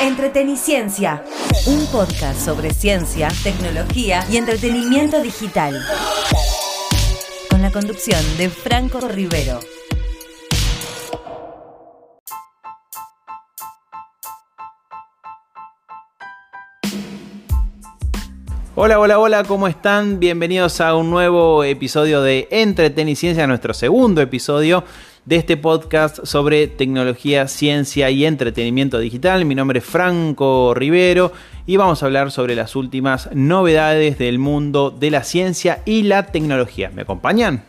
Entreteniciencia, un podcast sobre ciencia, tecnología y entretenimiento digital. Con la conducción de Franco Rivero. Hola, hola, hola, ¿cómo están? Bienvenidos a un nuevo episodio de Entreteniciencia, nuestro segundo episodio de este podcast sobre tecnología, ciencia y entretenimiento digital. Mi nombre es Franco Rivero y vamos a hablar sobre las últimas novedades del mundo de la ciencia y la tecnología. ¿Me acompañan?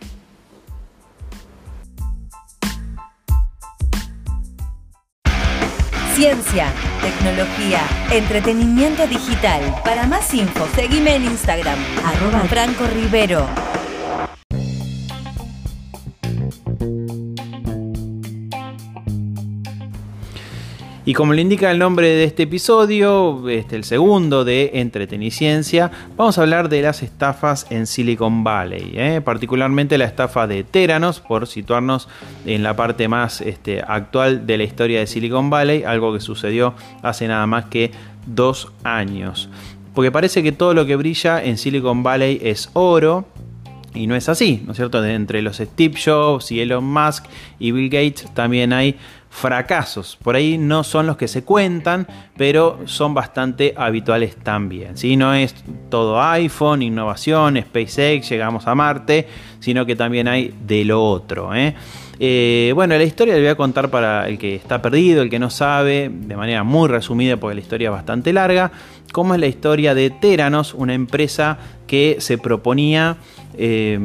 Ciencia, tecnología, entretenimiento digital. Para más info, seguime en Instagram, arroba Franco Rivero. Y como le indica el nombre de este episodio, este, el segundo de Entreteniciencia, vamos a hablar de las estafas en Silicon Valley, ¿eh? particularmente la estafa de Teranos, por situarnos en la parte más este, actual de la historia de Silicon Valley, algo que sucedió hace nada más que dos años. Porque parece que todo lo que brilla en Silicon Valley es oro, y no es así, ¿no es cierto? Entre los Steve Jobs y Elon Musk y Bill Gates también hay fracasos. Por ahí no son los que se cuentan, pero son bastante habituales también. ¿sí? No es todo iPhone, innovación, SpaceX, llegamos a Marte, sino que también hay de lo otro. ¿eh? Eh, bueno, la historia le voy a contar para el que está perdido, el que no sabe, de manera muy resumida porque la historia es bastante larga, cómo es la historia de Teranos, una empresa que se proponía eh,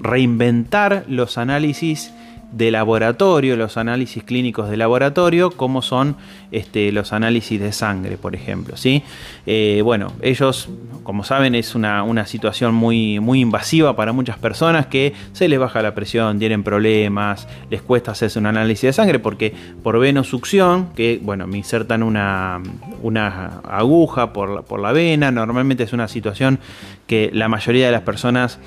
reinventar los análisis de laboratorio, los análisis clínicos de laboratorio, como son este, los análisis de sangre, por ejemplo. ¿sí? Eh, bueno, ellos, como saben, es una, situación muy, muy invasiva para muchas personas que se les baja la presión, tienen problemas, les cuesta hacerse un análisis de sangre porque por venosucción, que bueno, me insertan una, una aguja por por la vena, normalmente es una situación que la mayoría de las personas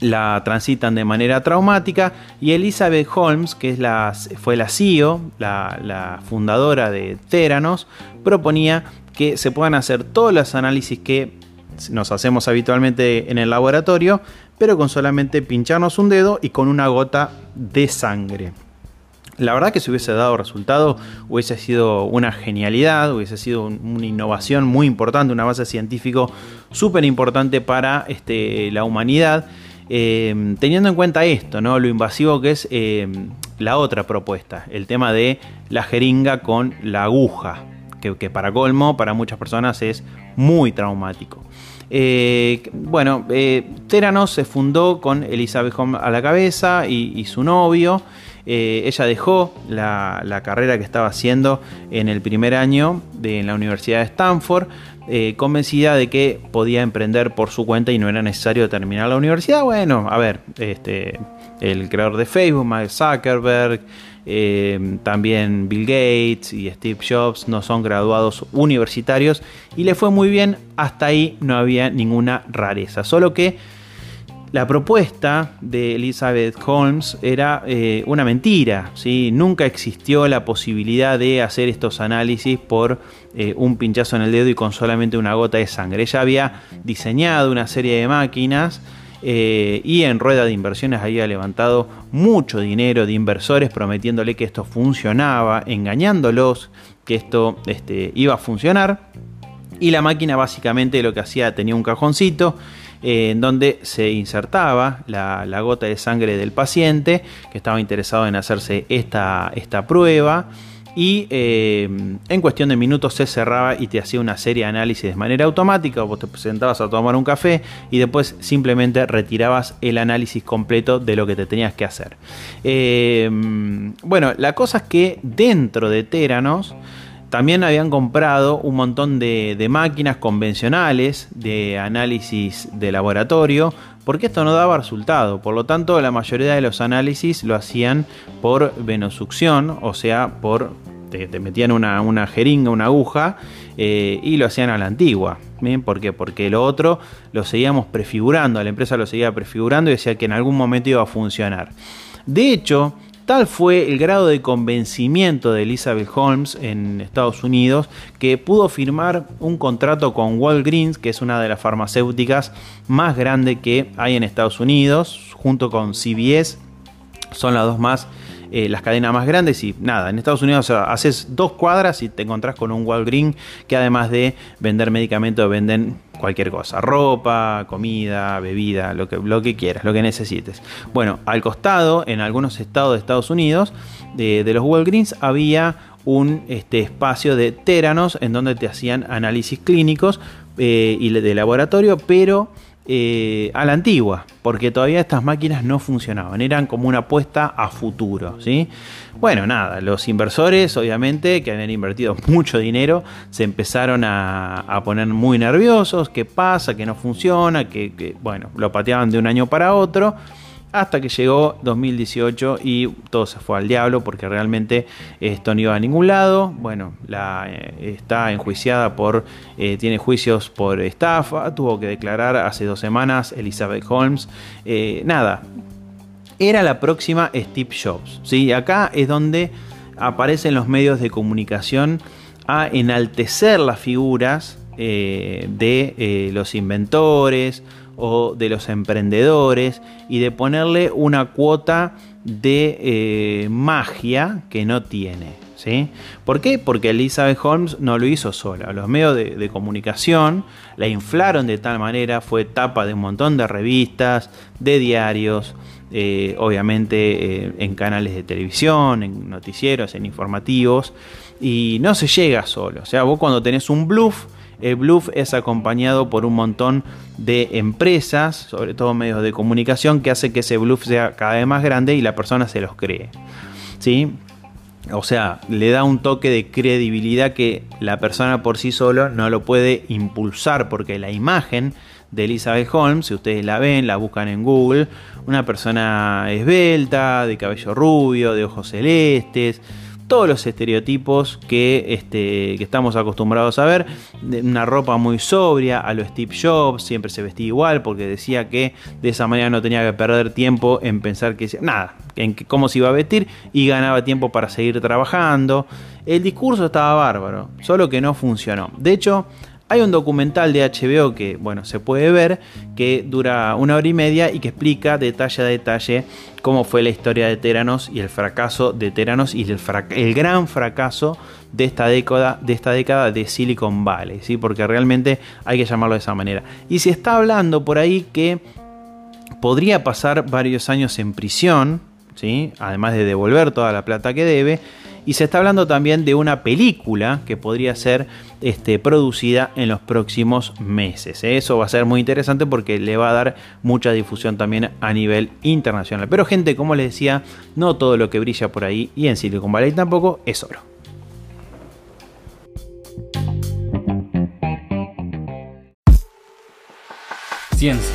la transitan de manera traumática y Elizabeth Holmes, que es la, fue la CEO, la, fundadora de Theranos, proponía que se puedan hacer todos los análisis que nos hacemos habitualmente en el laboratorio, pero con solamente pincharnos un dedo y con una gota de sangre. La verdad que si hubiese dado resultado hubiese sido una genialidad, hubiese sido una innovación muy importante, una base científico súper importante para este, la humanidad. Em, teniendo en cuenta esto, ¿no? lo invasivo que es em, la otra propuesta, el tema de la jeringa con la aguja, que, para colmo, para muchas personas es muy traumático. Eh, bueno, eh, Teranos se fundó con Elizabeth Holmes a la cabeza y, su novio. Eh, ella dejó la, carrera que estaba haciendo en el primer año de la Universidad de Stanford eh, convencida de que podía emprender por su cuenta y no era necesario terminar la universidad. Bueno, a ver, este, el creador de Facebook, Mark Zuckerberg, eh, también Bill Gates y Steve Jobs no son graduados universitarios y le fue muy bien, hasta ahí no había ninguna rareza, solo que la propuesta de Elizabeth Holmes era eh, una mentira, ¿sí? nunca existió la posibilidad de hacer estos análisis por eh, un pinchazo en el dedo y con solamente una gota de sangre. Ella había diseñado una serie de máquinas eh, y en rueda de inversiones había levantado mucho dinero de inversores prometiéndole que esto funcionaba, engañándolos que esto este, iba a funcionar. Y la máquina básicamente lo que hacía tenía un cajoncito eh, en donde se insertaba la, gota de sangre del paciente que estaba interesado en hacerse esta, esta prueba y eh, en cuestión de minutos se cerraba y te hacía una serie de análisis de manera automática, vos te sentabas a tomar un café y después simplemente retirabas el análisis completo de lo que te tenías que hacer. Eh, bueno, la cosa es que dentro de Teranos también habían comprado un montón de, máquinas convencionales de análisis de laboratorio, porque esto no daba resultado. Por lo tanto, la mayoría de los análisis lo hacían por venosucción, o sea, por te, metían una, jeringa, una aguja, eh, y lo hacían a la antigua. ¿Bien? ¿Por qué? Porque lo otro lo seguíamos prefigurando, la empresa lo seguía prefigurando y decía que en algún momento iba a funcionar. De hecho, Tal fue el grado de convencimiento de Elizabeth Holmes en Estados Unidos que pudo firmar un contrato con Walgreens, que es una de las farmacéuticas más grandes que hay en Estados Unidos, junto con CVS, son las dos más eh, las cadenas más grandes y nada, en Estados Unidos haces dos cuadras y te encontrás con un Walgreens que además de vender medicamentos venden cualquier cosa, ropa, comida, bebida, lo que, lo que quieras, lo que necesites. Bueno, al costado, en algunos estados de Estados Unidos, de, los Walgreens había un este, espacio de téranos en donde te hacían análisis clínicos eh, y de laboratorio, pero eh, a la antigua, porque todavía estas máquinas no funcionaban, eran como una apuesta a futuro. ¿sí? Bueno, nada, los inversores, obviamente, que habían invertido mucho dinero, se empezaron a, poner muy nerviosos, qué pasa, que no funciona, que, bueno, lo pateaban de un año para otro hasta que llegó 2018 y todo se fue al diablo porque realmente esto no iba a ningún lado. Bueno, eh, está enjuiciada por, eh, tiene juicios por estafa, tuvo que declarar hace dos semanas Elizabeth Holmes. Eh, nada, era la próxima Steve Jobs. ¿sí? Acá es donde aparecen los medios de comunicación a enaltecer las figuras de los inventores o de los emprendedores y de ponerle una cuota de eh, magia que no tiene. ¿sí? ¿Por qué? Porque Elizabeth Holmes no lo hizo sola. Los medios de, comunicación la inflaron de tal manera, fue tapa de un montón de revistas, de diarios, eh, obviamente eh, en canales de televisión, en noticieros, en informativos, y no se llega solo. O sea, vos cuando tenés un bluff, bluff es acompañado por un montón de empresas, sobre todo medios de comunicación, que hace que ese bluff sea cada vez más grande y la persona se los cree. ¿Sí? O sea, le da un toque de credibilidad que la persona por sí solo no lo puede impulsar porque la imagen de Elizabeth Holmes, si ustedes la ven, la buscan en Google, una persona esbelta, de cabello rubio, de ojos celestes, todos los estereotipos que, este, que estamos acostumbrados a ver. Una ropa muy sobria, a lo Steve Jobs, siempre se vestía igual porque decía que de esa manera no tenía que perder tiempo en pensar que nada, en cómo se iba a vestir y ganaba tiempo para seguir trabajando. El discurso estaba bárbaro, solo que no funcionó. De hecho, hay un documental de HBO que, bueno, se puede ver, que dura una hora y media y que explica detalle a detalle cómo fue la historia de Teranos y el fracaso de Teranos y el, gran fracaso de esta, década, de esta década de Silicon Valley, ¿sí? porque realmente hay que llamarlo de esa manera. Y se está hablando por ahí que podría pasar varios años en prisión, ¿sí? además de devolver toda la plata que debe, y se está hablando también de una película que podría ser este, producida en los próximos meses. ¿eh? Eso va a ser muy interesante porque le va a dar mucha difusión también a nivel internacional. Pero gente, como les decía, no todo lo que brilla por ahí y en Silicon Valley tampoco es oro. Ciencia,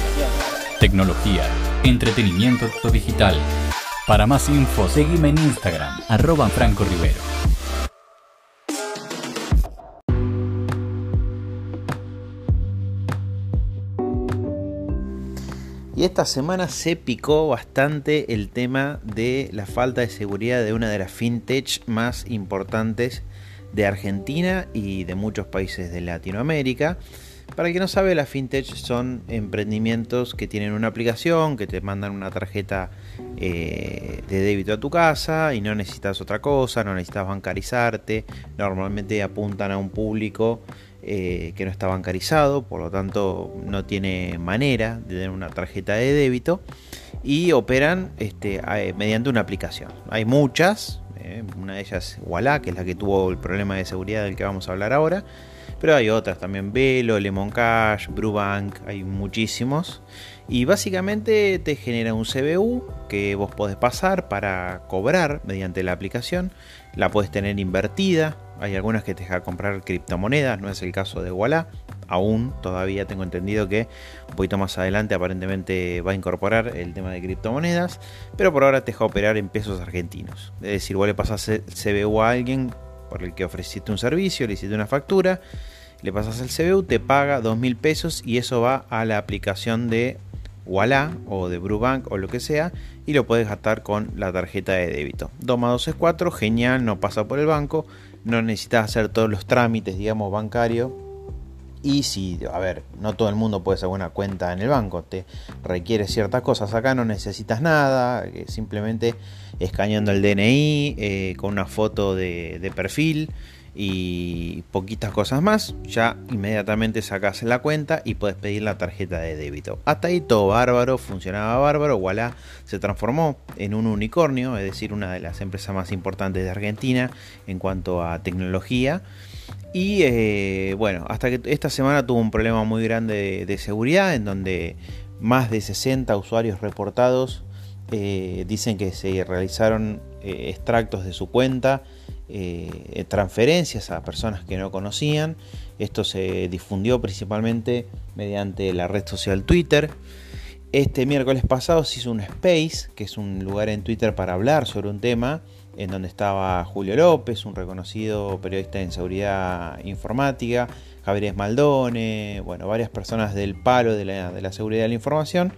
tecnología, entretenimiento digital para más info, seguime en Instagram, arroba Franco Rivero. Y esta semana se picó bastante el tema de la falta de seguridad de una de las fintech más importantes de Argentina y de muchos países de Latinoamérica. Para quien no sabe, las fintech son emprendimientos que tienen una aplicación, que te mandan una tarjeta eh, de débito a tu casa y no necesitas otra cosa, no necesitas bancarizarte. Normalmente apuntan a un público eh, que no está bancarizado, por lo tanto no tiene manera de tener una tarjeta de débito y operan este, mediante una aplicación. Hay muchas, eh, una de ellas Walla, que es la que tuvo el problema de seguridad del que vamos a hablar ahora pero hay otras también, Velo, Lemon Cash, Brubank, hay muchísimos. Y básicamente te genera un CBU que vos podés pasar para cobrar mediante la aplicación. La puedes tener invertida. Hay algunas que te dejan comprar criptomonedas, no es el caso de Walla. Aún todavía tengo entendido que un poquito más adelante aparentemente va a incorporar el tema de criptomonedas. Pero por ahora te deja operar en pesos argentinos. Es decir, vos le pasas el CBU a alguien por el que ofreciste un servicio, le hiciste una factura, le pasas el CBU, te paga dos mil pesos y eso va a la aplicación de Walla o de Brubank o lo que sea y lo puedes gastar con la tarjeta de débito. 2 más 2 es 4, genial, no pasa por el banco, no necesitas hacer todos los trámites, digamos, bancarios. Y si, a ver, no todo el mundo puede hacer una cuenta en el banco, te requiere ciertas cosas. Acá no necesitas nada, eh, simplemente escaneando el DNI eh, con una foto de perfil y poquitas cosas más, ya inmediatamente sacas la cuenta y puedes pedir la tarjeta de débito. Hasta ahí todo bárbaro, funcionaba bárbaro, Walla se transformó en un unicornio, es decir, una de las empresas más importantes de Argentina en cuanto a tecnología. Y eh, bueno, hasta que esta semana tuvo un problema muy grande de, seguridad en donde más de 60 usuarios reportados eh, dicen que se realizaron eh, extractos de su cuenta transferencias a personas que no conocían. Esto se difundió principalmente mediante la red social Twitter. Este miércoles pasado se hizo un space, que es un lugar en Twitter para hablar sobre un tema, en donde estaba Julio López, un reconocido periodista en seguridad informática, Javier Maldone, bueno, varias personas del palo de la, seguridad de la información,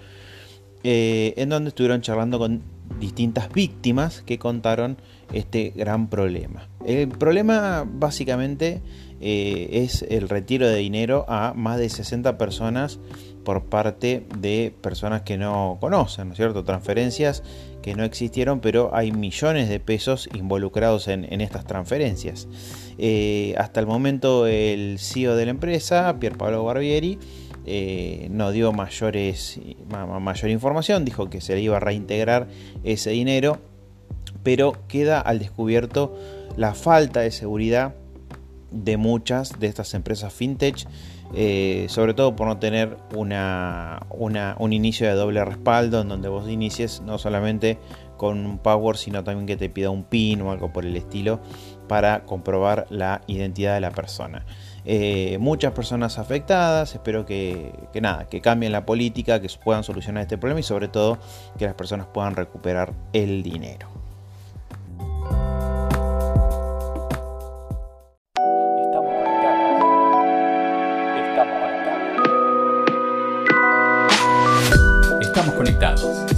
eh, en donde estuvieron charlando con distintas víctimas que contaron este gran problema. El problema básicamente eh, es el retiro de dinero a más de 60 personas por parte de personas que no conocen, ¿no es cierto? Transferencias que no existieron, pero hay millones de pesos involucrados en, estas transferencias. Eh, hasta el momento el CEO de la empresa, Pier Paolo Barbieri, eh, no dio mayores, mayor información, dijo que se le iba a reintegrar ese dinero pero queda al descubierto la falta de seguridad de muchas de estas empresas fintech, eh, sobre todo por no tener una, un inicio de doble respaldo en donde vos inicies no solamente con un password, sino también que te pida un PIN o algo por el estilo para comprobar la identidad de la persona. Eh, muchas personas afectadas, espero que, que, nada, que cambien la política, que puedan solucionar este problema y sobre todo que las personas puedan recuperar el dinero.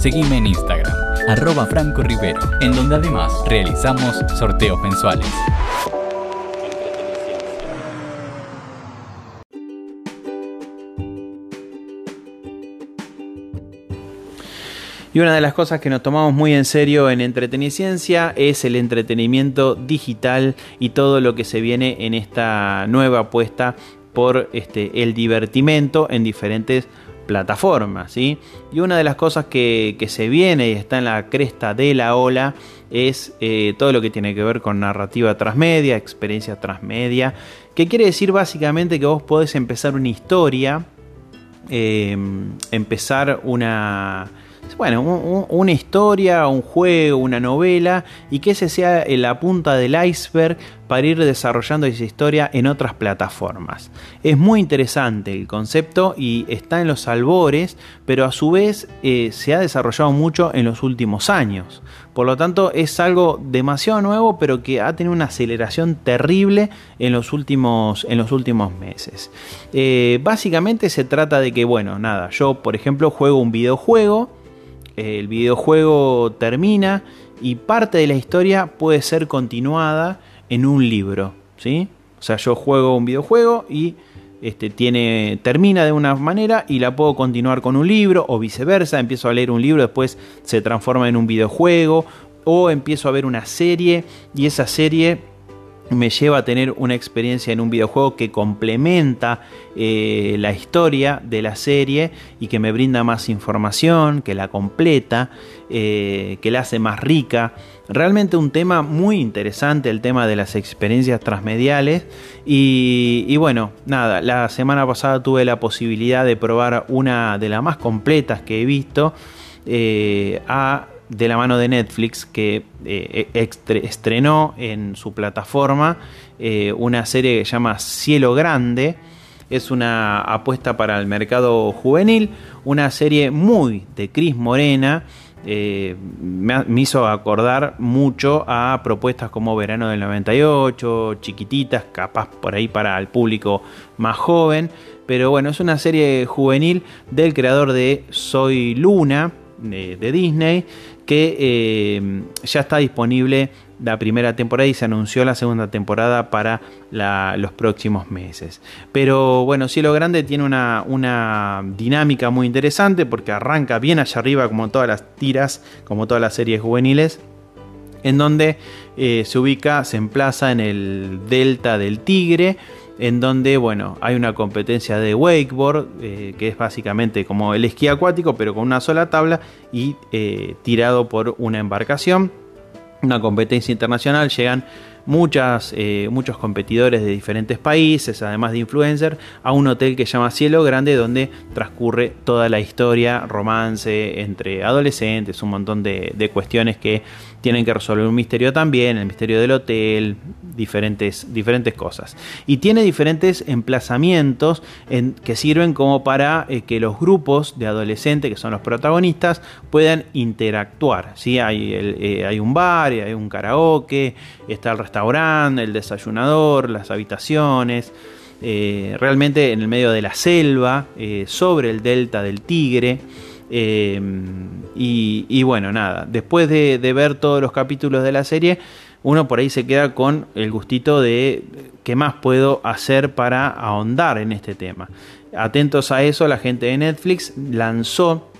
Seguime en Instagram, arroba Franco Rivero, en donde además realizamos sorteos mensuales. Y una de las cosas que nos tomamos muy en serio en Entreteniciencia es el entretenimiento digital y todo lo que se viene en esta nueva apuesta por este, el divertimento en diferentes plataformas. ¿sí? Y una de las cosas que, se viene y está en la cresta de la ola es eh, todo lo que tiene que ver con narrativa transmedia, experiencia transmedia, que quiere decir básicamente que vos podés empezar una historia, eh, empezar una bueno, una historia, un juego, una novela y que ese sea la punta del iceberg para ir desarrollando esa historia en otras plataformas. Es muy interesante el concepto y está en los albores, pero a su vez eh, se ha desarrollado mucho en los últimos años. Por lo tanto, es algo demasiado nuevo, pero que ha tenido una aceleración terrible en los últimos, en los últimos meses. Eh, básicamente se trata de que, bueno, nada, yo por ejemplo juego un videojuego, el videojuego termina y parte de la historia puede ser continuada en un libro, ¿sí? O sea, yo juego un videojuego y este, tiene, termina de una manera y la puedo continuar con un libro o viceversa, empiezo a leer un libro, después se transforma en un videojuego o empiezo a ver una serie y esa serie me lleva a tener una experiencia en un videojuego que complementa eh, la historia de la serie y que me brinda más información, que la completa, eh, que la hace más rica. Realmente un tema muy interesante, el tema de las experiencias transmediales. Y, bueno, nada, la semana pasada tuve la posibilidad de probar una de las más completas que he visto. Eh, a de la mano de Netflix que eh, estrenó en su plataforma eh, una serie que se llama Cielo Grande. Es una apuesta para el mercado juvenil, una serie muy de Cris Morena, eh, me, hizo acordar mucho a propuestas como Verano del 98, chiquititas, capaz por ahí para el público más joven. Pero bueno, es una serie juvenil del creador de Soy Luna, de, de Disney, que eh, ya está disponible la primera temporada y se anunció la segunda temporada para los próximos meses. Pero bueno, Cielo Grande tiene una, una, dinámica muy interesante porque arranca bien allá arriba como todas las tiras, como todas las series juveniles, en donde eh, se ubica, se emplaza en el delta del Tigre en donde bueno, hay una competencia de wakeboard, eh, que es básicamente como el esquí acuático, pero con una sola tabla y eh, tirado por una embarcación. Una competencia internacional, llegan muchas, eh, muchos competidores de diferentes países, además de influencers, a un hotel que se llama Cielo Grande, donde transcurre toda la historia, romance entre adolescentes, un montón de, de cuestiones que tienen que resolver un misterio también, el misterio del hotel, diferentes, diferentes cosas. Y tiene diferentes emplazamientos en, que sirven como para eh, que los grupos de adolescentes, que son los protagonistas, puedan interactuar. ¿sí? Hay, eh, hay un bar, hay un karaoke, está el restaurante, el desayunador, las habitaciones. Eh, realmente en el medio de la selva, eh, sobre el delta del Tigre. Eh, y, bueno, nada, después de, de, ver todos los capítulos de la serie, uno por ahí se queda con el gustito de qué más puedo hacer para ahondar en este tema. Atentos a eso, la gente de Netflix lanzó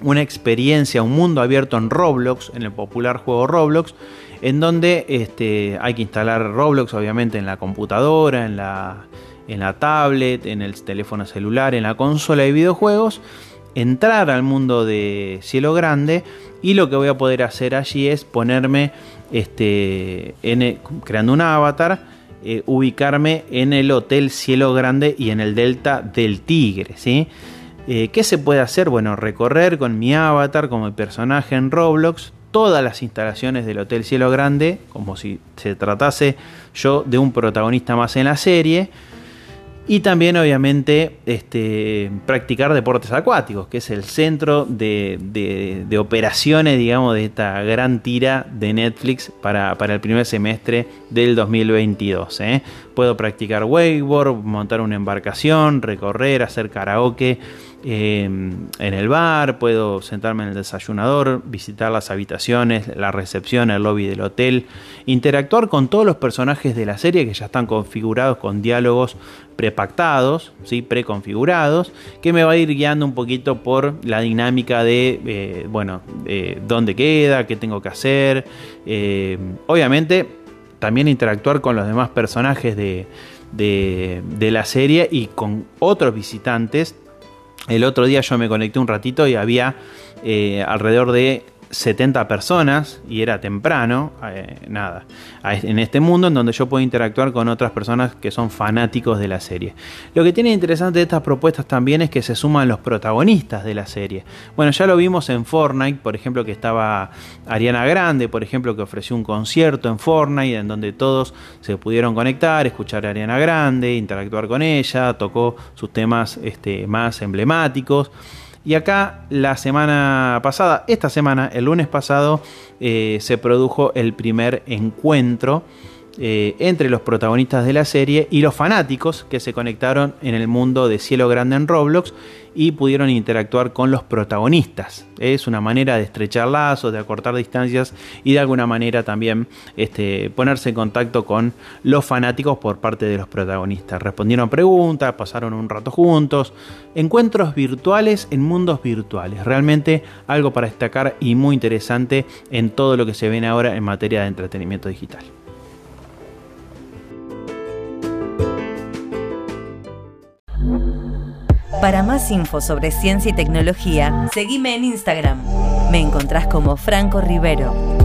una experiencia, un mundo abierto en Roblox, en el popular juego Roblox, en donde este, hay que instalar Roblox obviamente en la computadora, en la, en la tablet, en el teléfono celular, en la consola de videojuegos entrar al mundo de Cielo Grande y lo que voy a poder hacer allí es ponerme este, en creando un avatar, eh, ubicarme en el Hotel Cielo Grande y en el Delta del Tigre. ¿sí? Eh, ¿Qué se puede hacer? Bueno, recorrer con mi avatar, como personaje en Roblox, todas las instalaciones del Hotel Cielo Grande, como si se tratase yo de un protagonista más en la serie y también, obviamente, este, practicar deportes acuáticos, que es el centro de, de, operaciones, digamos, de esta gran tira de Netflix para, para el primer semestre del 2022. ¿eh? Puedo practicar wakeboard, montar una embarcación, recorrer, hacer karaoke eh, en el bar, puedo sentarme en el desayunador, visitar las habitaciones, la recepción, el lobby del hotel, interactuar con todos los personajes de la serie que ya están configurados con diálogos prepactados, ¿sí? preconfigurados, que me va a ir guiando un poquito por la dinámica de, eh, bueno, eh, dónde queda, qué tengo que hacer. Eh, obviamente, también interactuar con los demás personajes de, de la serie y con otros visitantes el otro día yo me conecté un ratito y había eh, alrededor de 70 personas y era temprano, eh, nada, en este mundo en donde yo puedo interactuar con otras personas que son fanáticos de la serie. Lo que tiene interesante de estas propuestas también es que se suman los protagonistas de la serie. Bueno, ya lo vimos en Fortnite, por ejemplo, que estaba Ariana Grande, por ejemplo, que ofreció un concierto en Fortnite en donde todos se pudieron conectar, escuchar a Ariana Grande, interactuar con ella, tocó sus temas este, más emblemáticos. Y acá la semana pasada, esta semana, el lunes pasado, eh, se produjo el primer encuentro eh, entre los protagonistas de la serie y los fanáticos que se conectaron en el mundo de Cielo Grande en Roblox y pudieron interactuar con los protagonistas. Es una manera de estrechar lazos, de acortar distancias y de alguna manera también este, ponerse en contacto con los fanáticos por parte de los protagonistas. Respondieron preguntas, pasaron un rato juntos. Encuentros virtuales en mundos virtuales. Realmente algo para destacar y muy interesante en todo lo que se viene ahora en materia de entretenimiento digital. Para más info sobre ciencia y tecnología, seguime en Instagram. Me encontrás como Franco Rivero.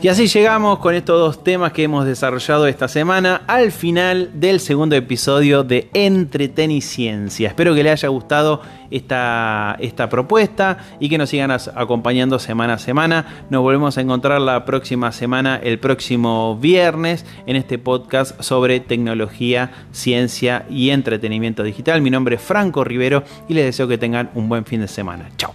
Y así llegamos con estos dos temas que hemos desarrollado esta semana al final del segundo episodio de Entreteniciencia. Espero que les haya gustado esta, esta propuesta y que nos sigan acompañando semana a semana. Nos volvemos a encontrar la próxima semana, el próximo viernes, en este podcast sobre tecnología, ciencia y entretenimiento digital. Mi nombre es Franco Rivero y les deseo que tengan un buen fin de semana. Chao.